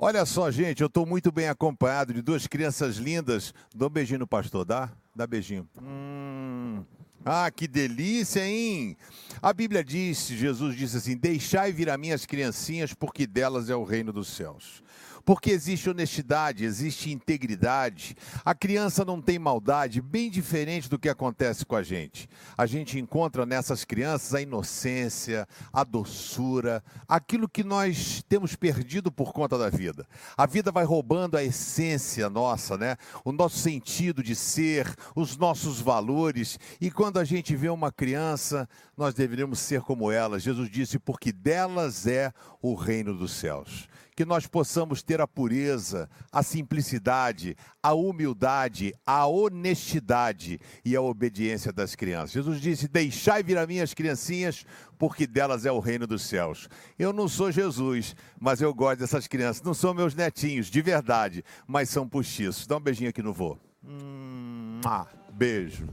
Olha só, gente, eu estou muito bem acompanhado de duas crianças lindas. Dá um beijinho no pastor, dá? Dá beijinho. Hum. Ah, que delícia, hein? A Bíblia diz, Jesus disse assim: Deixai vir a minhas criancinhas, porque delas é o reino dos céus porque existe honestidade, existe integridade. A criança não tem maldade, bem diferente do que acontece com a gente. A gente encontra nessas crianças a inocência, a doçura, aquilo que nós temos perdido por conta da vida. A vida vai roubando a essência nossa, né? O nosso sentido de ser, os nossos valores. E quando a gente vê uma criança, nós deveríamos ser como elas. Jesus disse: porque delas é o reino dos céus que nós possamos ter a pureza, a simplicidade, a humildade, a honestidade e a obediência das crianças. Jesus disse: Deixai vir a minhas criancinhas, porque delas é o reino dos céus. Eu não sou Jesus, mas eu gosto dessas crianças. Não são meus netinhos, de verdade, mas são postiços. Dá um beijinho aqui no vô. Hum, beijo.